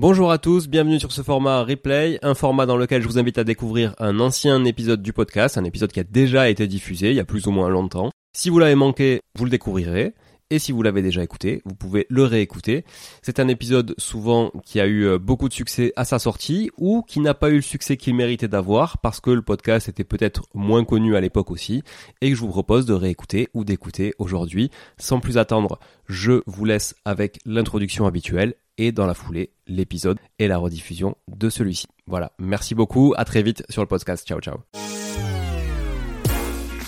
Bonjour à tous, bienvenue sur ce format replay, un format dans lequel je vous invite à découvrir un ancien épisode du podcast, un épisode qui a déjà été diffusé il y a plus ou moins longtemps. Si vous l'avez manqué, vous le découvrirez. Et si vous l'avez déjà écouté, vous pouvez le réécouter. C'est un épisode souvent qui a eu euh, beaucoup de succès à sa sortie ou qui n'a pas eu le succès qu'il méritait d'avoir parce que le podcast était peut-être moins connu à l'époque aussi et que je vous propose de réécouter ou d'écouter aujourd'hui. Sans plus attendre, je vous laisse avec l'introduction habituelle et dans la foulée l'épisode et la rediffusion de celui-ci. Voilà, merci beaucoup, à très vite sur le podcast. Ciao ciao.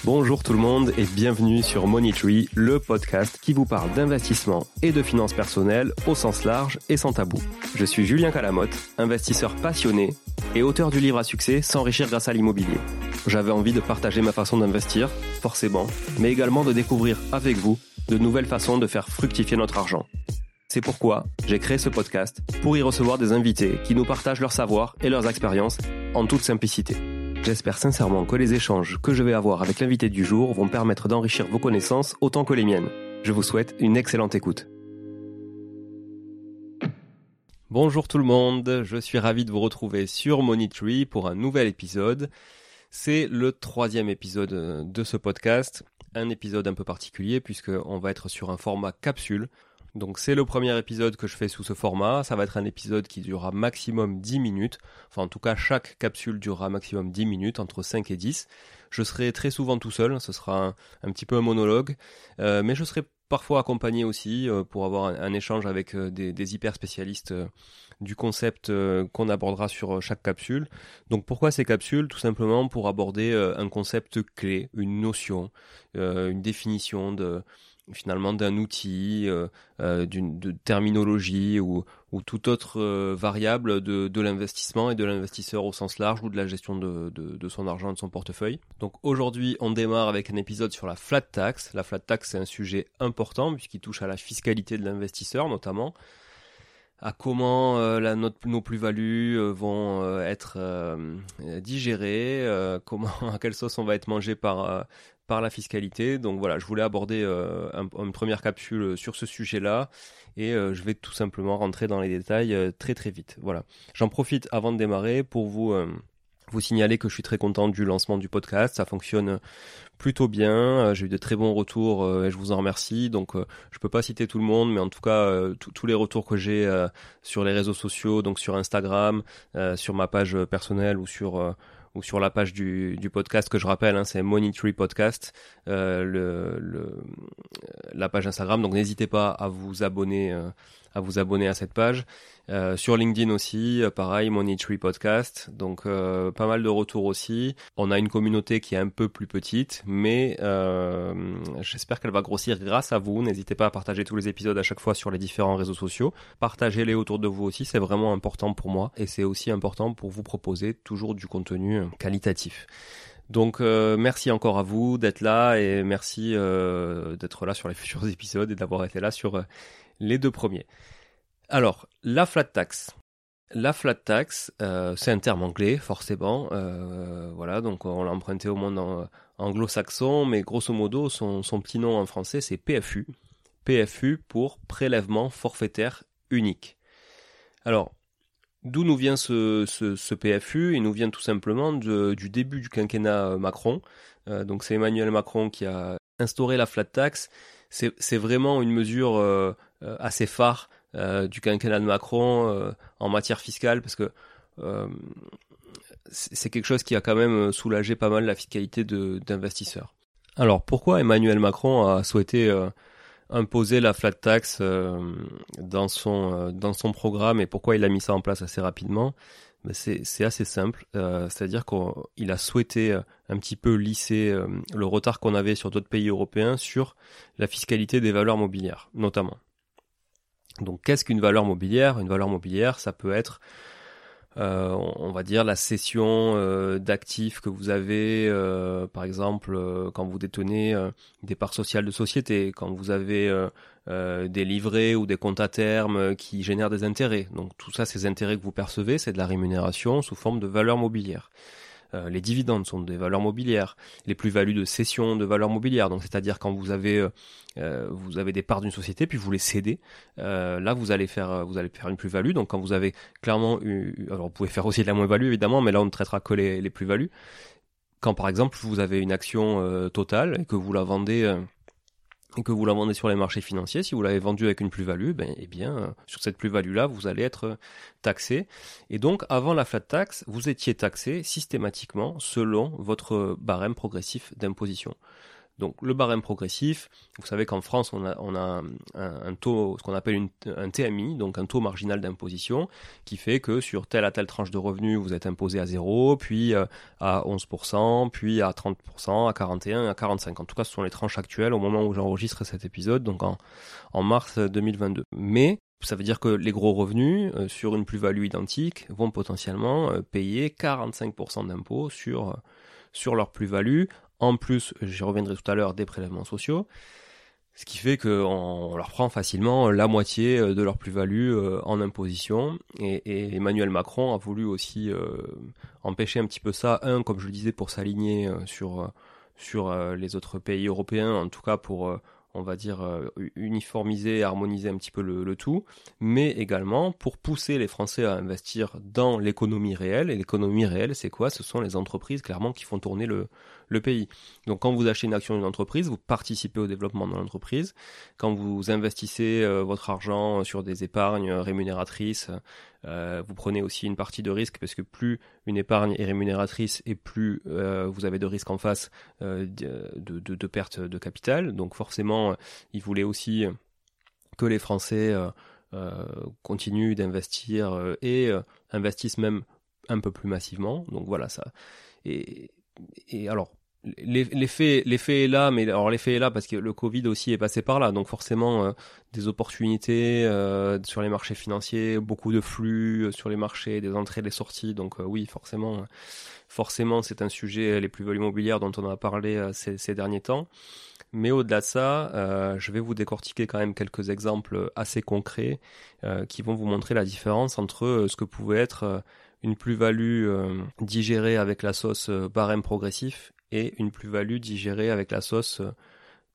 Bonjour tout le monde et bienvenue sur Money Tree, le podcast qui vous parle d'investissement et de finances personnelles au sens large et sans tabou. Je suis Julien Calamotte, investisseur passionné et auteur du livre à succès S'enrichir grâce à l'immobilier. J'avais envie de partager ma façon d'investir, forcément, mais également de découvrir avec vous de nouvelles façons de faire fructifier notre argent. C'est pourquoi j'ai créé ce podcast pour y recevoir des invités qui nous partagent leur savoir et leurs expériences en toute simplicité. J'espère sincèrement que les échanges que je vais avoir avec l'invité du jour vont permettre d'enrichir vos connaissances autant que les miennes. Je vous souhaite une excellente écoute. Bonjour tout le monde, je suis ravi de vous retrouver sur Monitree pour un nouvel épisode. C'est le troisième épisode de ce podcast, un épisode un peu particulier puisqu'on va être sur un format capsule donc c'est le premier épisode que je fais sous ce format. Ça va être un épisode qui durera maximum 10 minutes. Enfin en tout cas chaque capsule durera maximum 10 minutes, entre 5 et 10. Je serai très souvent tout seul, ce sera un, petit peu un monologue. Euh, mais je serai parfois accompagné aussi euh, pour avoir un, échange avec euh, des, hyper spécialistes du concept qu'on abordera sur chaque capsule. Donc pourquoi ces capsules? Tout simplement pour aborder un concept clé, une notion, une définition de finalement d'un outil, euh, euh, d'une terminologie ou, ou toute autre euh, variable de, de l'investissement et de l'investisseur au sens large ou de la gestion de, de son argent, de son portefeuille. Donc aujourd'hui, on démarre avec un épisode sur la flat tax. La flat tax, c'est un sujet important puisqu'il touche à la fiscalité de l'investisseur notamment. À comment la, nos plus-values vont être digérées, comment à quelle sauce on va être mangé par par la fiscalité. Donc voilà, je voulais aborder euh, une première capsule sur ce sujet-là et euh, je vais tout simplement rentrer dans les détails euh, très très vite. Voilà. J'en profite avant de démarrer pour vous vous signaler que je suis très content du lancement du podcast. Ça fonctionne plutôt bien. J'ai eu de très bons retours et je vous en remercie. Donc, je peux pas citer tout le monde, mais en tout cas, tous les retours que j'ai sur les réseaux sociaux, donc sur Instagram, sur ma page personnelle ou sur ou sur la page du, podcast que je rappelle, hein, c'est Monetary Podcast, euh, la page Instagram. Donc n'hésitez pas à vous abonner, euh, à vous abonner à cette page. Euh, sur LinkedIn aussi, euh, pareil, Money Tree Podcast. Donc euh, pas mal de retours aussi. On a une communauté qui est un peu plus petite, mais j'espère qu'elle va grossir grâce à vous. N'hésitez pas à partager tous les épisodes à chaque fois sur les différents réseaux sociaux. Partagez-les autour de vous aussi, c'est vraiment important pour moi et c'est aussi important pour vous proposer toujours du contenu qualitatif. Donc merci encore à vous d'être là et merci d'être là sur les futurs épisodes et d'avoir été là sur les deux premiers. Alors, la flat tax. La flat tax, euh, c'est un terme anglais, forcément. Euh, voilà, donc on l'a emprunté au monde anglo-saxon, mais grosso modo, son, petit nom en français, c'est PFU. PFU pour prélèvement forfaitaire unique. Alors, d'où nous vient ce, PFU Il nous vient tout simplement du début du quinquennat Macron. Euh, donc c'est Emmanuel Macron qui a instauré la flat tax. C'est vraiment une mesure assez phare euh, du quinquennat de Macron euh, en matière fiscale parce que euh, c'est quelque chose qui a quand même soulagé pas mal la fiscalité d'investisseurs. Alors pourquoi Emmanuel Macron a souhaité imposer la flat tax dans son dans son programme et pourquoi il a mis ça en place assez rapidement? C'est assez simple, c'est-à-dire qu'il a souhaité un petit peu lisser le retard qu'on avait sur d'autres pays européens sur la fiscalité des valeurs mobilières, notamment. Donc qu'est-ce qu'une valeur mobilière? Une valeur mobilière, ça peut être, euh, on va dire, la cession euh, d'actifs que vous avez, euh, par exemple, quand vous détenez des parts sociales de société, quand vous avez des livrets ou des comptes à terme qui génèrent des intérêts. Donc tout ça, ces intérêts que vous percevez, c'est de la rémunération sous forme de valeur mobilière. Euh, les dividendes sont des valeurs mobilières, les plus-values de cession de valeurs mobilières. Donc c'est-à-dire quand vous avez euh, euh, vous avez des parts d'une société puis vous les cédez, là vous allez faire vous allez faire une plus-value. Donc quand vous avez clairement eu, alors vous pouvez faire aussi de la moins-value évidemment, mais là on ne traitera que les, les plus-values. Quand par exemple vous avez une action totale et que vous la vendez que vous la vendez sur les marchés financiers, si vous l'avez vendu avec une plus-value, ben, eh bien, euh, sur cette plus-value-là, vous allez être euh, taxé. Et donc, avant la flat tax, vous étiez taxé systématiquement selon votre barème progressif d'imposition. Donc le barème progressif, vous savez qu'en France, on a, un, taux, ce qu'on appelle un TMI, donc un taux marginal d'imposition, qui fait que sur telle à telle tranche de revenus, vous êtes imposé à 0, puis euh, à 11%, puis à 30%, à 41, à 45. En tout cas, ce sont les tranches actuelles au moment où j'enregistre cet épisode, donc en, en mars 2022. Mais ça veut dire que les gros revenus euh, sur une plus-value identique vont potentiellement euh, payer 45% d'impôts sur sur leur plus-value en plus, j'y reviendrai tout à l'heure, des prélèvements sociaux. Ce qui fait qu'on leur prend facilement la moitié euh, de leur plus-value euh, en imposition. Et, Emmanuel Macron a voulu aussi euh, empêcher un petit peu ça. Un, comme je le disais, pour s'aligner sur, sur les autres pays européens, en tout cas pour on va dire, euh, uniformiser, harmoniser un petit peu le, tout, mais également pour pousser les Français à investir dans l'économie réelle. Et l'économie réelle, c'est quoi? Ce sont les entreprises, clairement, qui font tourner le, le pays. Donc quand vous achetez une action d'une entreprise, vous participez au développement de l'entreprise. Quand vous investissez euh, votre argent sur des épargnes rémunératrices, euh, vous prenez aussi une partie de risque parce que plus une épargne est rémunératrice et plus euh, vous avez de risques en face euh, de, perte de capital. Donc forcément, il voulait aussi que les Français continuent d'investir et investissent même un peu plus massivement. Donc voilà ça. Et, et alors l'effet l'effet est là mais alors l'effet est là parce que le Covid aussi est passé par là. Donc forcément euh, des opportunités euh, sur les marchés financiers beaucoup de flux euh, sur les marchés des entrées des sorties. Donc oui forcément forcément c'est un sujet les plus-values immobilières dont on a parlé ces, ces, derniers temps. Mais au-delà de ça je vais vous décortiquer quand même quelques exemples assez concrets qui vont vous montrer la différence entre ce que pouvait être une plus-value digérée avec la sauce barème progressif et une plus-value digérée avec la sauce euh,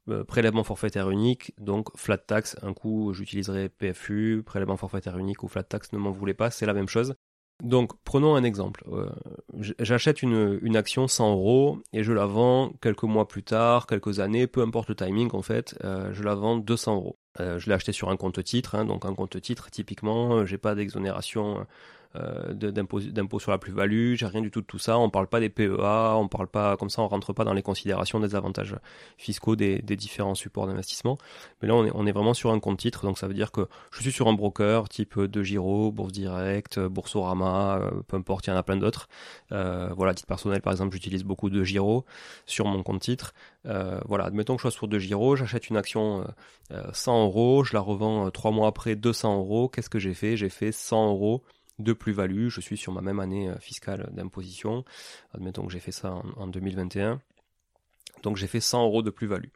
euh, prélèvement forfaitaire unique, donc flat tax, un coup j'utiliserai PFU, prélèvement forfaitaire unique ou flat tax, ne m'en voulez pas, c'est la même chose. Donc prenons un exemple. Euh, j'achète une, action 100 euros et je la vends quelques mois plus tard, quelques années, peu importe le timing en fait, je la vends 200 euros. je l'ai acheté sur un compte titre, hein, donc un compte titre typiquement, j'ai pas d'exonération euh, d'impôt sur la plus-value, j'ai rien du tout de tout ça. On parle pas des PEA, on parle pas comme ça, on rentre pas dans les considérations des avantages fiscaux des, différents supports d'investissement. Mais là, on est, on est vraiment sur un compte titre, donc ça veut dire que je suis sur un broker type de Giro, Bourse Direct, Boursorama, euh, peu importe, il y en a plein d'autres. Euh, voilà, titre personnel par exemple, j'utilise beaucoup de Giro sur mon compte titre. voilà, admettons que je sois sur de Giro, j'achète une action 100 euros, je la revends trois mois après 200 euros. Qu'est-ce que j'ai fait? J'ai fait 100 euros de plus-value. Je suis sur ma même année euh, fiscale d'imposition. Admettons que j'ai fait ça en, 2021. Donc j'ai fait 100 euros de plus-value.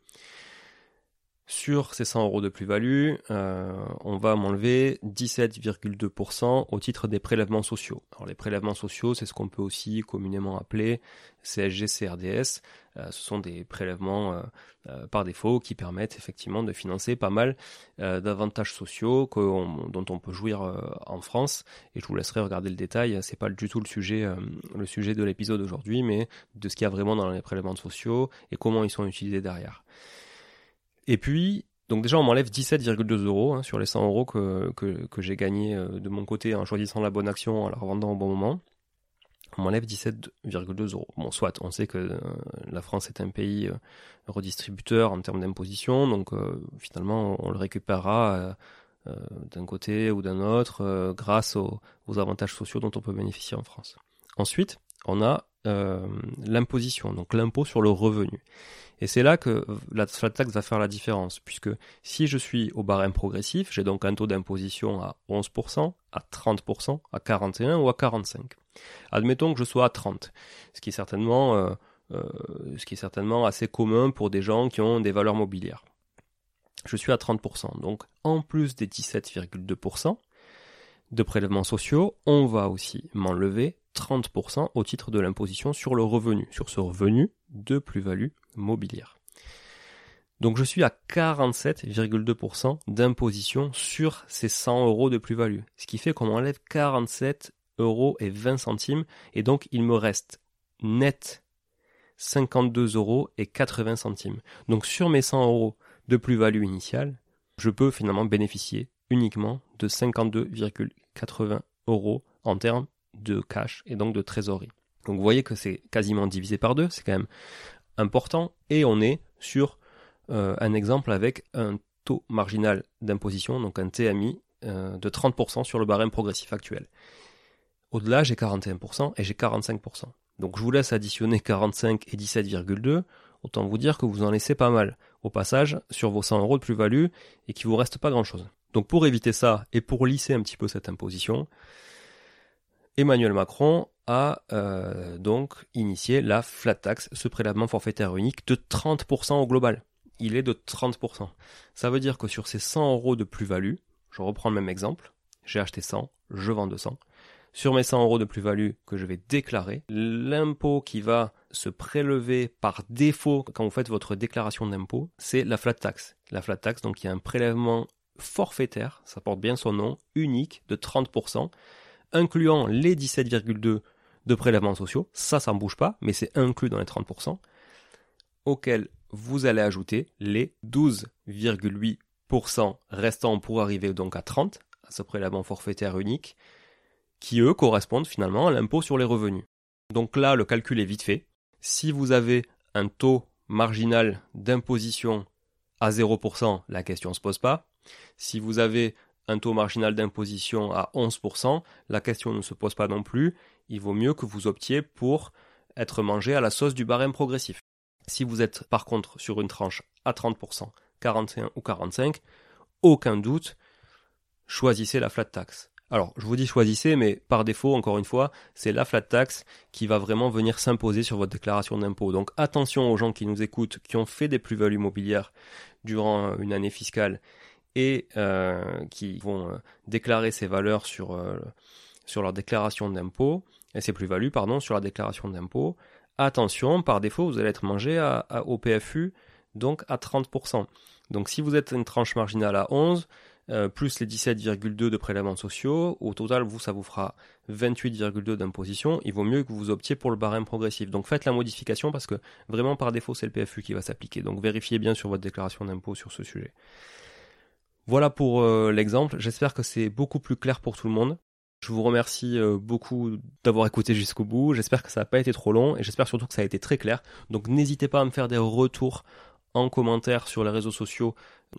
Sur ces 100 euros de plus-value, euh, on va m'enlever 17,2% au titre des prélèvements sociaux. Alors les prélèvements sociaux, c'est ce qu'on peut aussi communément appeler CSG, CRDS. Euh, ce sont des prélèvements euh, par défaut qui permettent effectivement de financer pas mal d'avantages sociaux dont on peut jouir en France. Et je vous laisserai regarder le détail. C'est pas du tout le sujet, le sujet de l'épisode aujourd'hui, mais de ce qu'il y a vraiment dans les prélèvements sociaux et comment ils sont utilisés derrière. Et puis, donc déjà, on m'enlève 17,2 euros hein, sur les 100 euros que, j'ai gagné euh, de mon côté en choisissant la bonne action, en la revendant au bon moment. On m'enlève 17,2 euros. Bon, soit, on sait que euh, la France est un pays euh, redistributeur en termes d'imposition, donc finalement, on le récupérera d'un côté ou d'un autre grâce aux, avantages sociaux dont on peut bénéficier en France. Ensuite, on a l'imposition, donc l'impôt sur le revenu. Et c'est là que la flat tax va faire la différence, puisque si je suis au barème progressif, j'ai donc un taux d'imposition à 11%, à 30%, à 41% ou à 45%. Admettons que je sois à 30%, ce qui certainement, euh, euh, ce qui est certainement assez commun pour des gens qui ont des valeurs mobilières. Je suis à 30%, donc en plus des 17,2% de prélèvements sociaux, on va aussi m'enlever 30% au titre de l'imposition sur le revenu, sur ce revenu de plus-value mobilière. Donc je suis à 47,2% d'imposition sur ces 100 euros de plus-value, ce qui fait qu'on enlève 47 euros et 20 centimes, et donc il me reste net 52 euros et 80 centimes. Donc sur mes 100 euros de plus-value initiale, je peux finalement bénéficier uniquement de 52,80 euros en termes de cash et donc de trésorerie. Donc vous voyez que c'est quasiment divisé par deux, c'est quand même important, et on est sur euh, un exemple avec un taux marginal d'imposition, donc un TMI euh, de 30% sur le barème progressif actuel. Au-delà, j'ai 41% et j'ai 45%. Donc je vous laisse additionner 45 et 17,2, autant vous dire que vous en laissez pas mal au passage sur vos 100 euros de plus-value et qu'il vous reste pas grand-chose. Donc pour éviter ça et pour lisser un petit peu cette imposition, Emmanuel Macron a euh, donc initié la flat tax, ce prélèvement forfaitaire unique de 30% au global. Il est de 30%. Ça veut dire que sur ces 100 euros de plus-value, je reprends le même exemple, j'ai acheté 100, je vends 200. Sur mes 100 euros de plus-value que je vais déclarer, l'impôt qui va se prélever par défaut quand vous faites votre déclaration d'impôt, c'est la flat tax. La flat tax, donc il y a un prélèvement forfaitaire, ça porte bien son nom, unique de 30%, incluant les 17,2 de prélèvements sociaux, ça, ça ne bouge pas, mais c'est inclus dans les 30%, auquel vous allez ajouter les 12,8% restants pour arriver donc à 30%, à ce prélèvement forfaitaire unique, qui eux correspondent finalement à l'impôt sur les revenus. Donc là, le calcul est vite fait. Si vous avez un taux marginal d'imposition à 0%, la question ne se pose pas. Si vous avez un taux marginal d'imposition à 11%, la question ne se pose pas non plus. Il vaut mieux que vous optiez pour être mangé à la sauce du barème progressif. Si vous êtes par contre sur une tranche à 30%, 41 ou 45, aucun doute, choisissez la flat tax. Alors, je vous dis choisissez, mais par défaut, encore une fois, c'est la flat tax qui va vraiment venir s'imposer sur votre déclaration d'impôt. Donc attention aux gens qui nous écoutent, qui ont fait des plus-values immobilières durant une année fiscale et euh, qui vont euh, déclarer ces valeurs sur, euh, sur leur déclaration d'impôt, et ces plus-values, pardon, sur la déclaration d'impôt. Attention, par défaut, vous allez être mangé à, au PFU, donc à 30%. Donc si vous êtes une tranche marginale à 11, euh, plus les 17,2 de prélèvements sociaux. Au total, vous, ça vous fera 28,2 d'imposition. Il vaut mieux que vous optiez pour le barème progressif. Donc faites la modification parce que vraiment par défaut, c'est le PFU qui va s'appliquer. Donc vérifiez bien sur votre déclaration d'impôt sur ce sujet. Voilà pour euh, l'exemple. J'espère que c'est beaucoup plus clair pour tout le monde. Je vous remercie euh, beaucoup d'avoir écouté jusqu'au bout. J'espère que ça n'a pas été trop long et j'espère surtout que ça a été très clair. Donc n'hésitez pas à me faire des retours en commentaire sur les réseaux sociaux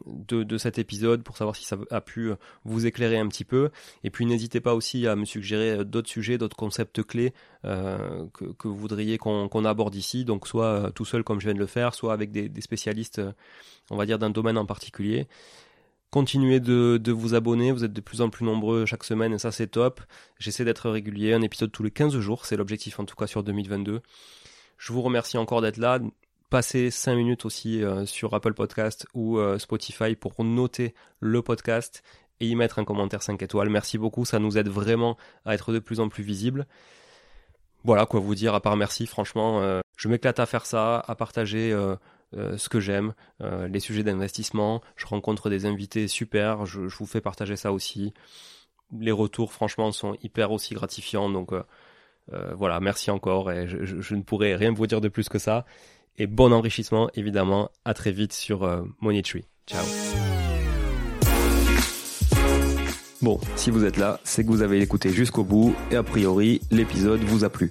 de, cet épisode pour savoir si ça a pu vous éclairer un petit peu. Et puis n'hésitez pas aussi à me suggérer d'autres sujets, d'autres concepts clés euh, que, vous voudriez qu'on aborde ici. Donc soit euh, tout seul comme je viens de le faire, soit avec des, spécialistes, on va dire, d'un domaine en particulier. Continuez de, vous abonner, vous êtes de plus en plus nombreux chaque semaine et ça c'est top. J'essaie d'être régulier, un épisode tous les 15 jours, c'est l'objectif en tout cas sur 2022. Je vous remercie encore d'être là passer 5 minutes aussi euh, sur Apple Podcast ou euh, Spotify pour noter le podcast et y mettre un commentaire 5 étoiles. Merci beaucoup, ça nous aide vraiment à être de plus en plus visible. Voilà quoi vous dire à part merci, franchement, euh, je m'éclate à faire ça, à partager ce que j'aime, les sujets d'investissement. Je rencontre des invités super, je, vous fais partager ça aussi. Les retours, franchement, sont hyper aussi gratifiants. Donc voilà, merci encore et je ne pourrais rien vous dire de plus que ça et bon enrichissement évidemment. À très vite sur euh, Money Tree. Ciao. Bon, si vous êtes là, c'est que vous avez écouté jusqu'au bout et a priori l'épisode vous a plu.